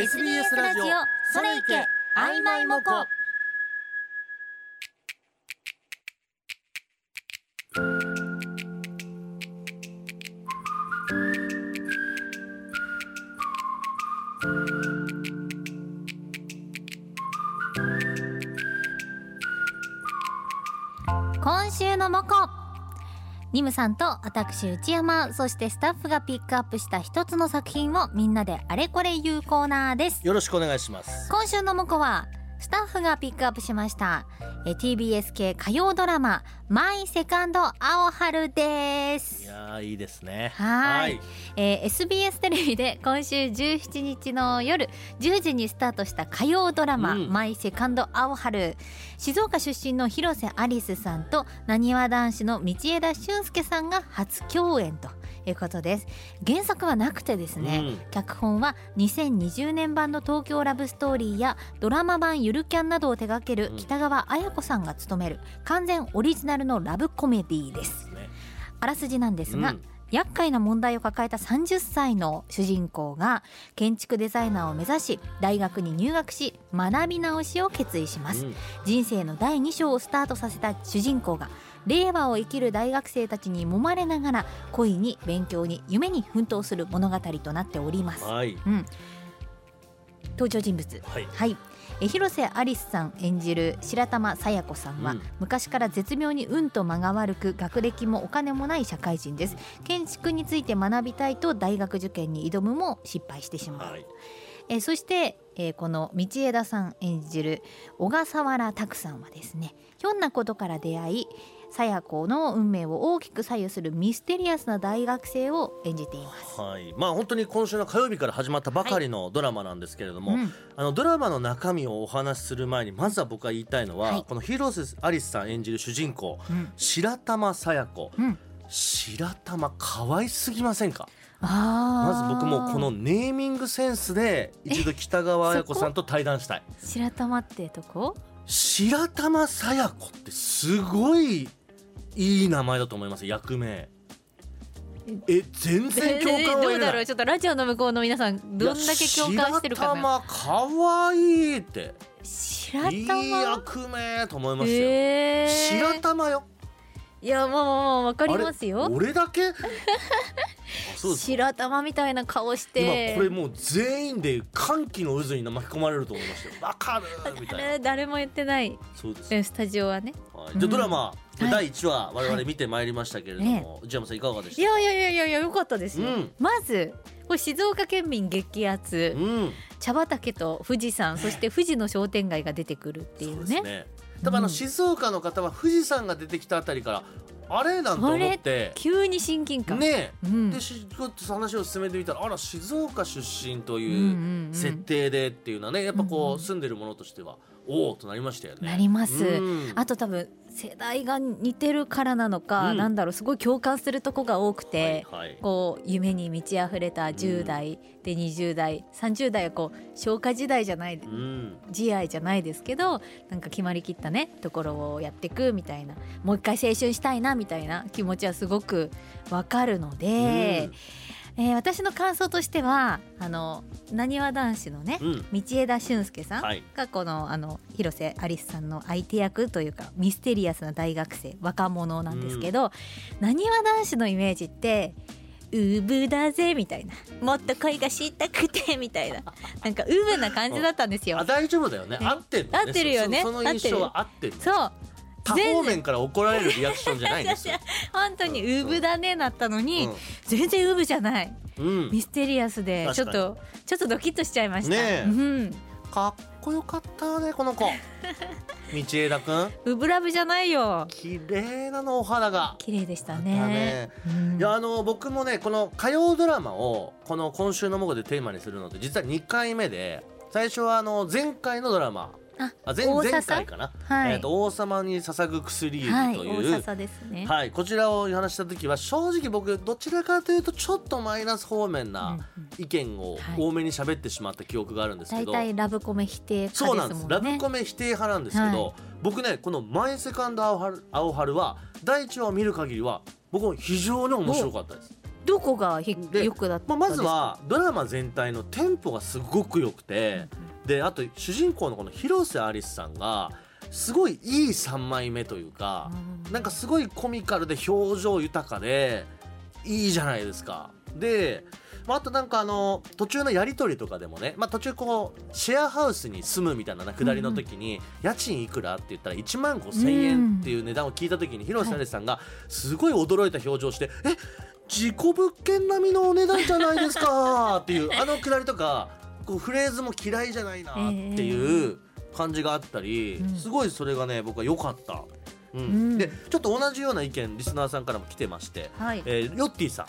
SBS ラジオそれいけ曖昧もこニムさんと私内山そしてスタッフがピックアップした一つの作品をみんなであれこれ言うコーナーです。よろしくお願いします。今週のモコはスタッフがピックアップしましたえ TBS 系火曜ドラマ「マイ・セカンド・青春」です。いやーいいですね。はい。えー SBS テレビで今週17日の夜10時にスタートした火曜ドラマ「うん。マイ・セカンド・青春」静岡出身の広瀬アリスさんとなにわ男子の道枝駿佑さんが初共演ということです。原作はなくてですね、うん。脚本は2020年版の東京ラブストーリーやドラマ版ゆるキャンなどを手掛けるうん。北川綾子さんが務める完全オリジナルのラブコメディーです。ね。あらすじなんですが、うん。厄介な問題を抱えた30歳の主人公が建築デザイナーを目指し大学に入学し学び直しを決意します、うん。人生の第2章をスタートさせた主人公が令和を生きる大学生たちに揉まれながら恋に勉強に夢に奮闘する物語となっております、はい。うん、登場人物。はい。はい。え広瀬アリスさん演じる白玉佐弥子さんは、うん。昔から絶妙に運と間が悪く学歴もお金もない社会人です。建築について学びたいと大学受験に挑むも失敗してしまう、はい。えーそして、えーこの道枝さん演じる小笠原拓さんはですねひょんなことから出会い佐弥子の運命を大きく左右するミステリアスな大学生を演じています。はい。まあ本当に今週の火曜日から始まったばかりのドラマなんですけれども、うん。あのドラマの中身をお話しする前にまずは僕が言いたいのは、はい。この広瀬アリスさん演じる主人公うん。白玉さや子。うん。白玉可愛すぎませんか？まず僕もこのネーミングセンスで一度北川綾子さんと対談したい。白玉ってとこ？白玉さや子ってすごいいい名前だと思います役名。え全然共感をどうだろうちょっとラジオの向こうの皆さんどんだけ共感してるかな。白玉可愛いって。白いい玉役名と思いましたよ、え。ー、白玉よ。いやもうもうわかりますあよれ？俺だけ？白玉みたいな顔し今てこれもう全員で歓喜の渦に巻き込まれると思いましたよ。わかるみたいな。誰誰も言ってない。そうです。えスタジオはね。はい、じゃあドラマ、はい。第1話我々見てまいりましたけれども、内山さんいかがでした？いやいやいやいやいやよかったですよ、うん。まずこれ静岡県民激アツ、うん。茶畑と富士山そして富士の商店街が出てくるっていうね。そうですね。多分あのうん。静岡の方は富士山が出てきたあたりからあれなんて思って。急に親近感、ねうん。でしちょっと話を進めてみたらあら静岡出身といううん設定でっていうのはねやっぱこう住んでるものとしてはおおとなりましたよね。なります。うん。あと多分世代が似てるからなのか、うん。なんだろうすごい共感するとこが多くて、はいはい。こう夢に満ち溢れた10代、で20代30代はこう消化時代じゃないうん。自愛じゃないですけどなんか決まりきったねところをやっていくみたいな。もう一回青春したいなみたいな気持ちはすごくわかるので、えー私の感想としてはあのなにわ男子のね、うん。道枝駿佑さんはい。がこのあの広瀬アリスさんの相手役というかミステリアスな大学生若者なんですけどなにわ男子のイメージってウブだぜみたいな。もっと恋がしたくてみたいな。なんかウブな感じだったんですよ。あ。大丈夫だよね。ね合ってるのね。合ってるよね。そその印象は合ってるそう多方面から怒られるリアクションじゃないんですよ。本当にウブだねなったのに、う全然ウブじゃない。んうん。ミステリアスでちょっとちょっとドキッとしちゃいました、ねえ。うん、かっこよかったねこの子。道枝くん。ウブラブじゃないよ。綺麗なのお肌が。綺麗でしただねね。うん。いやあの僕もねこの火曜ドラマをこの今週の午後でテーマにするので実は2回目で最初はあの前回のドラマああ前前回かな、はい。えーと王様に捧ぐ薬指はいという、大笹ですね、はい、こちらを話した時は正直僕どちらかというとちょっとマイナス方面うんなうん。意見をはい。多めに喋ってしまった記憶があるんですけ大ど、体ラブコメ否定そうなんです。ラブコメ否定派なんですけど、はい。僕ねこの「マイ・セカンド・青春青春」は第1話を見る限りは僕も非常に面白かったです。どこがひでよくだったまあ、んですか？まずはドラマ全体のテンポがすごく良くて、であと主人公のこの広瀬アリスさんがすごいいい3枚目というか、うん。なんかすごいコミカルで表情豊かでいいじゃないですか。で、まあ、あとなんかあの途中のやり取りとかでもね、まあ、途中こうシェアハウスに住むみたいな下りの時に、家賃いくらって言ったら1万5千円っていう値段を聞いた時に広瀬アリスさんがすごい驚いた表情して「え自己物件並みのお値段じゃないですか」っていうあの下りとかこうフレーズも嫌いじゃないなっていう感じがあったり、うん。すごいそれがね僕は良かった。うん。うん。でちょっと同じような意見リスナーさんからも来てまして、はい。えーヨッティさん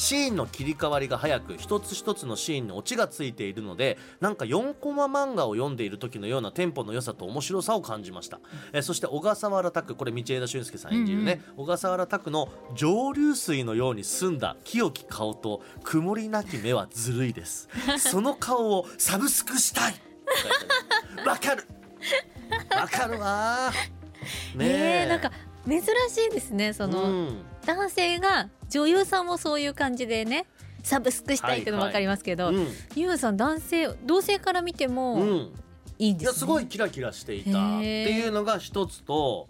シーンの切り替わりが早く一つ一つのシーンにオチがついているのでなんか4コマ漫画を読んでいる時のようなテンポの良さと面白さを感じました、えーそして小笠原拓これ道枝俊介さん演じるね、小笠原拓の蒸留水のように澄んだ清き顔と曇りなき目はずるいです。その顔をサブスクしたい。わかる。わかるわ。ね ねえなんか珍しいですねその、うん。男性が女優さんもそういう感じでねサブスクしたいっていうの分かりますけど、うん。ユウさん男性同性から見てうもん。いいんですね、いやすごいキラキラしていたっていうのが一つと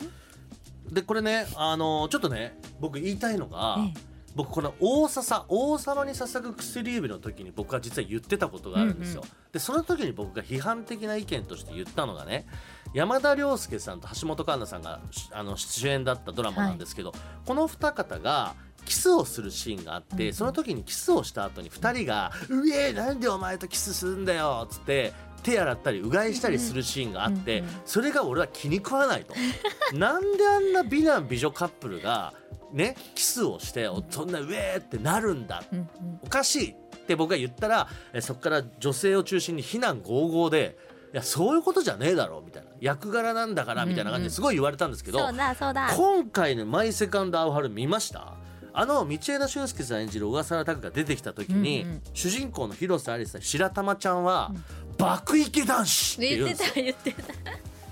でこれねあのちょっとね僕言いたいのが、え僕この大笹王様に捧ぐ薬指の時に僕は実は言ってたことがあるんですよ。うんでその時に僕が批判的な意見として言ったのがね山田涼介さんと橋本環奈さんがしあの主演だったドラマなんですけど、この二方がキスをするシーンがあって、うん。その時にキスをした後に二人が「うえなんでお前とキスするんだよ」っつって手洗ったりうがいしたりするシーンがあって、それが俺は気に食わないと。なんであんな美男美女カップルがねキスをしておそんなうえーってなるんだ。おかしいって僕が言ったらえそこから女性を中心に非難合々でいやそういうことじゃねえだろみたいな。役柄なんだからみたいな感じですごい言われたんですけど、今回の「マイ・セカンド・アオハル」見ました？あの道枝俊介さん演じる小笠原拓が出てきた時に、うんうん。主人公の広瀬アリスさん白玉ちゃんは、爆イケ男子って言うん言ってですよた言って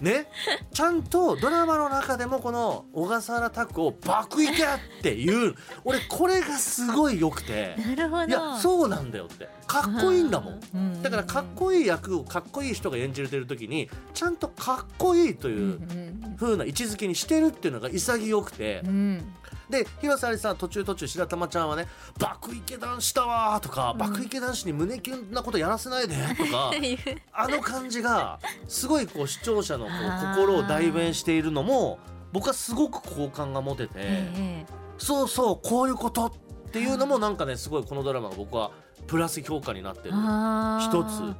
た。ね、ちゃんとドラマの中でもこの小笠原拓を爆イケっていう俺これがすごい良くて。なるほど。いやそうなんだよって。かっこいいんだもん。うんだからかっこいい役をかっこいい人が演じれてる時にちゃんとかっこいいとうんいう風な位置づけにしてるっていうのが潔くて。うんうんで広瀬アリスさんは途中途中白玉ちゃんはね「爆イケ男子だわ」とか、うん爆イケ男子に胸キュンなことやらせないで」とか あの感じがすごいこう視聴者のこう心を代弁しているのも僕はすごく好感が持てて、ええそうそうこういうことっていうのもなんかねすごいこのドラマが僕はプラス評価になってる。一つうん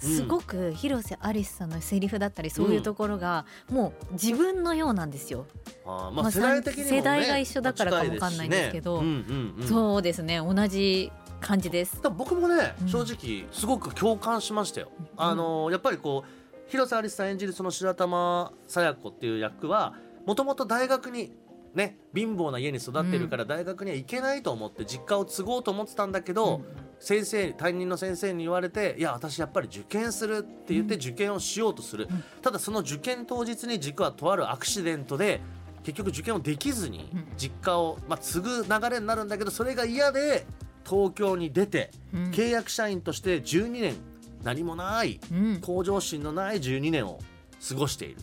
すごく広瀬アリスさんのセリフだったりそういうところがもう自分のようなんですよ、あーまあまあ世代的にも、ね、世代が一緒だからかもわかんないんですけどね。うんうんうん。そうですね同じ感じです。僕もね、うん。正直すごく共感しましたよ。あのーやっぱりこう広瀬アリスさん演じるその白玉佐弥子っていう役はもともと大学にね貧乏な家に育ってるから大学には行けないと思って実家を継ごうと思ってたんだけど、うん。先生担任の先生に言われて「いや私やっぱり受験する」って言って受験をしようとする、うん。ただその受験当日に実はとあるアクシデントで結局受験をできずにうん。実家を、まあ、継ぐ流れになるんだけどそれが嫌で東京に出てうん。契約社員として12年何もないうん。向上心のない12年を過ごしている。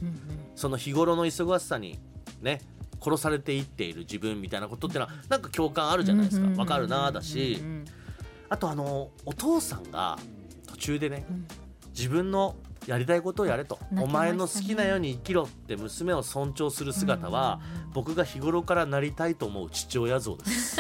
その日頃の忙しさにね殺されていっている自分みたいなことってのはなんか共感あるじゃないですか。わかるなだし。うんあとあのお父さんが途中でねうん自分のやりたいことをやれと、ねお前の好きなように生きろって娘を尊重する姿は、僕が日頃からなりたいと思う父親像です。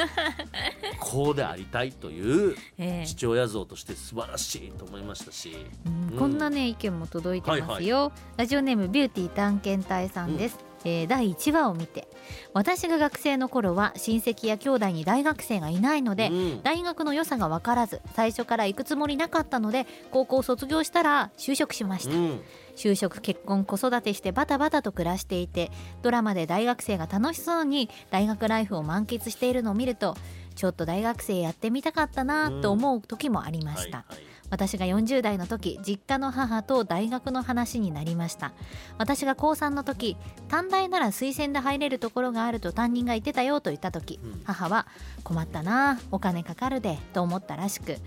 こうでありたいというええ。父親像として素晴らしいと思いましたし、うん。うんこんなね意見も届いてますよ、ラジオネームビューティー探検隊さんです、えー第1話を見て私が学生の頃は親戚や兄弟に大学生がいないので、うん。大学の良さが分からず最初から行くつもりなかったので高校卒業したら就職しました、うん。就職結婚子育てしてバタバタと暮らしていてドラマで大学生が楽しそうに大学ライフを満喫しているのを見るとちょっと大学生やってみたかったなと思う時もありました、はいはい私が40代の時実家の母と大学の話になりました。私が高3の時短大なら推薦で入れるところがあると担任が言ってたよと言った時、うん。母は困ったなお金かかるでと思ったらしく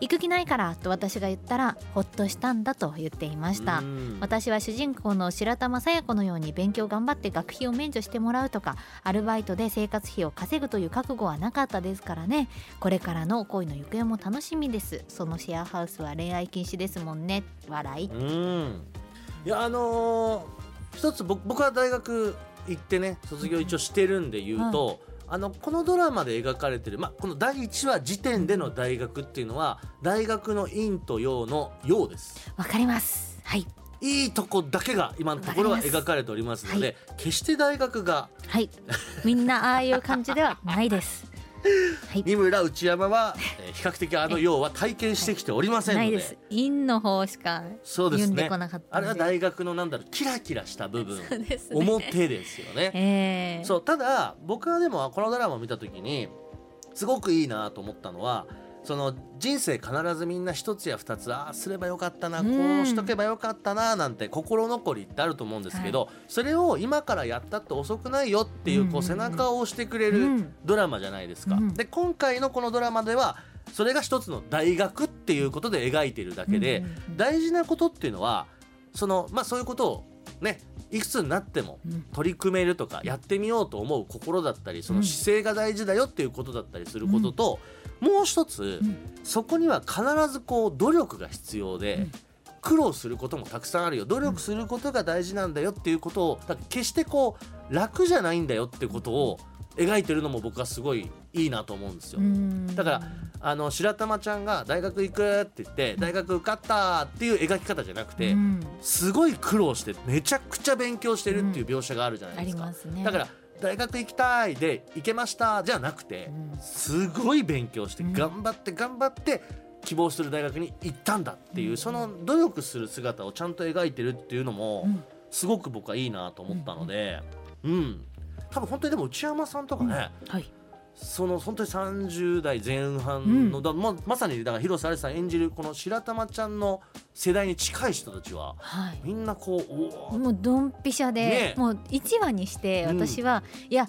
行く気ないからと私が言ったらほっとしたんだと言っていました。うん。私は主人公の白玉佐也子のように勉強頑張って学費を免除してもらうとかアルバイトで生活費を稼ぐという覚悟はなかったですからね。これからの恋の行方も楽しみです。そのシェアハウスは恋愛禁止ですもんね。笑い。うん。いやあのー一つ僕僕は大学行ってね卒業一応してるんで言うと、あのこのドラマで描かれてる、まあ、この第1話時点での大学っていうのは大学の陰と陽の陽です。わかります。はい。いいとこだけが今のところは描かれておりますので、決して大学がはい。みんなああいう感じではないですはい。三村内山は、えー比較的あの陽は体験してきておりませんので、ないです。陰の方しかそうですね。言んでこなかったあれは大学のなんだろうキラキラした部分。ね。表ですよね。えー、そうただ僕はでもこのドラマを見た時にすごくいいなと思ったのはその人生必ずみんな一つや二つああすればよかったなうん。こうしとけばよかったななんて心残りってあると思うんですけど、それを今からやったって遅くないよっていうこう背中を押してくれるうん。ドラマじゃないですか。うん。で今回のこのドラマではそれが一つの大学っていうことで描いているだけで、大事なことっていうのはそのまあそういうことをねいくつになってもうん。取り組めるとかやってみようと思う心だったりその姿勢が大事だよっていうことだったりすることと、もう一つ、うん。そこには必ずこう努力が必要で、うん。苦労することもたくさんあるよ。努力することが大事なんだよっていうことを決してこう楽じゃないんだよっていうことを描いてるのも僕はすごいいいなと思うんですよ。うん。だからあの白玉ちゃんが大学行くって言って大学受かったっていう描き方じゃなくて、うん。すごい苦労してめちゃくちゃ勉強してるっていう描写があるじゃなあいですか。すね。だから大学行きたいで行けましたじゃなくてうんすごい勉強してうん。頑張って頑張って希望する大学に行ったんだっていううん。その努力する姿をちゃんと描いてるっていうのもうん。すごく僕はいいなと思ったのでうん。多分本当にでも内山さんとかねはいその本当に30代前半のだままさにだから広瀬アリスさん演じるこの白玉ちゃんの世代に近い人たちははい。みんなこうもうドンピシャで、ねもう1話にしてうん。私は、いや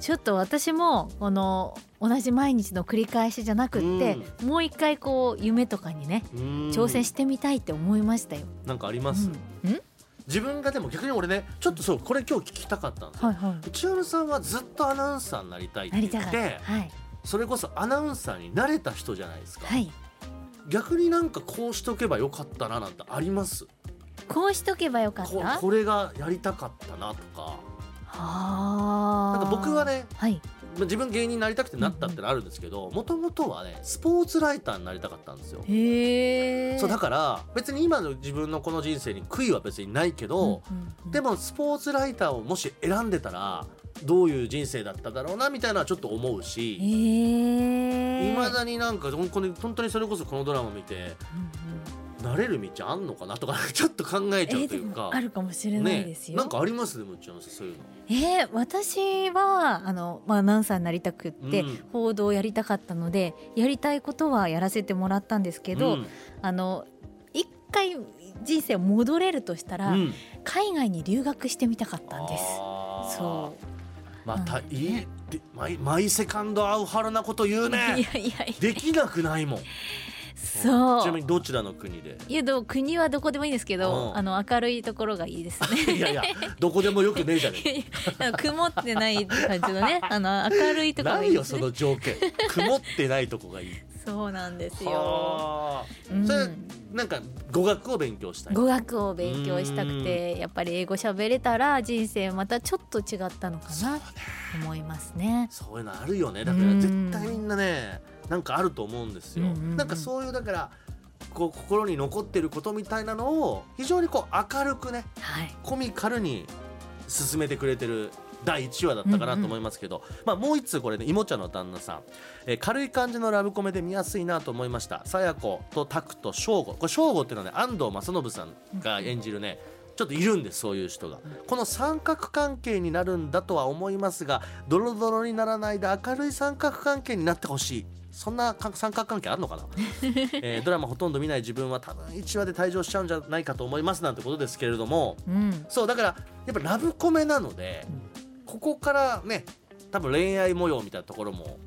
ちょっと私もこの同じ毎日の繰り返しじゃなくって、もう一回こう夢とかにねうん。挑戦してみたいって思いましたよ。なんかあります、うん。ん？自分がでも逆に俺ねちょっとそうこれ今日聞きたかったんですよ、はいはさんはずっとアナウンサーになりたいってな言ってた。はいそれこそアナウンサーになれた人じゃないですか、はい。逆になんかこうしとけばよかったななんてあります？こうしとけばよかっこた。これがやりたかったなとかはあ。なんか僕はねはい。まあ自分芸人になりたくてなったってのあるんですけどもともとはねスポーツライターになりたかったんですよ。そうだから別に今の自分のこの人生に悔いは別にないけど、でもスポーツライターをもし選んでたらどういう人生だっただろうなみたいなのはちょっと思うし。いまだになんか本当に本当にそれこそこのドラマ見てうんうんなれる道あんのかなとか ちょっと考えちゃうというか、あるかもしれないですよ。なんかあります？でもうちのそういうの。えー、私はあの、まあ、アナウンサーになりたくって、うん。報道をやりたかったのでやりたいことはやらせてもらったんですけど、うん。あの一回人生戻れるとしたら、うん。海外に留学してみたかったんです。そう。またいいでマイマイセカンドアウハルなこと言ういねやいやいや。できなくないもんそう。ちなみにどちらの国で？いやでも国はどこでもいいんですけど、うん。あの明るいところがいいですね。いやいやどこでもよくねえじゃねえ 曇ってない感じのね あの明るいところがないいよそですね。の条件。曇ってないとこがいい。そうなんですよ。はあ。うん。それなんか語学を勉強したい。語学を勉強したくてやっぱり英語喋れたら人生またちょっと違ったのかなと思いますね。そういうのあるよね。だから絶対みんなねなんかあると思うんですよ、うんうんうん。なんかそういうだからこう心に残ってることみたいなのを非常にこう明るくねはい。コミカルに進めてくれてる第1話だったかなと思いますけど、まあ、もう一通これねいもちゃんの旦那さん、えー軽い感じのラブコメで見やすいなと思いました。さや子とタクと翔吾。これ翔吾っていうのはね安藤正信さんが演じるねちょっといるんですそういう人が。この三角関係になるんだとは思いますがドロドロにならないで明るい三角関係になってほしい。そんなか三角関係あるのかな、えードラマほとんど見ない自分は多分1話で退場しちゃうんじゃないかと思いますなんてことですけれども。うん。そうだからやっぱラブコメなのでここからね多分恋愛模様みたいなところも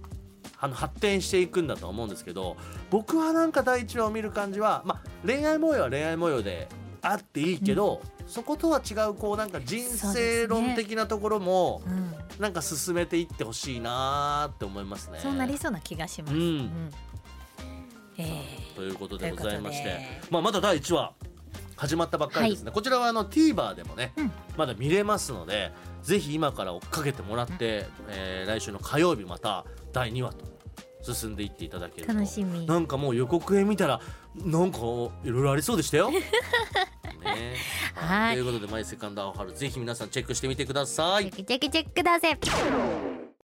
あの発展していくんだとは思うんですけど僕はなんか第1話を見る感じは、まあ、恋愛模様は恋愛模様であっていいけど、そことは違うこうなんか人生論的なところもうんなんか進めていってほしいなーって思いますね。そうなりそうな気がします。うん。えということでございまして。まあ、まだ第1話始まったばっかりですね、こちらはあの TVer でもね、うん。まだ見れますのでぜひ今から追っかけてもらって、えー来週の火曜日また第2話と進んでいっていただけるーと。楽しみ。なんかもう予告編見たらなんかいろいろありそうでしたよ。ね、はいということで「マイ・セカンド・アオハル」ぜひ皆さんチェックしてみてくださいチェ。ックチェックチェックだぜ。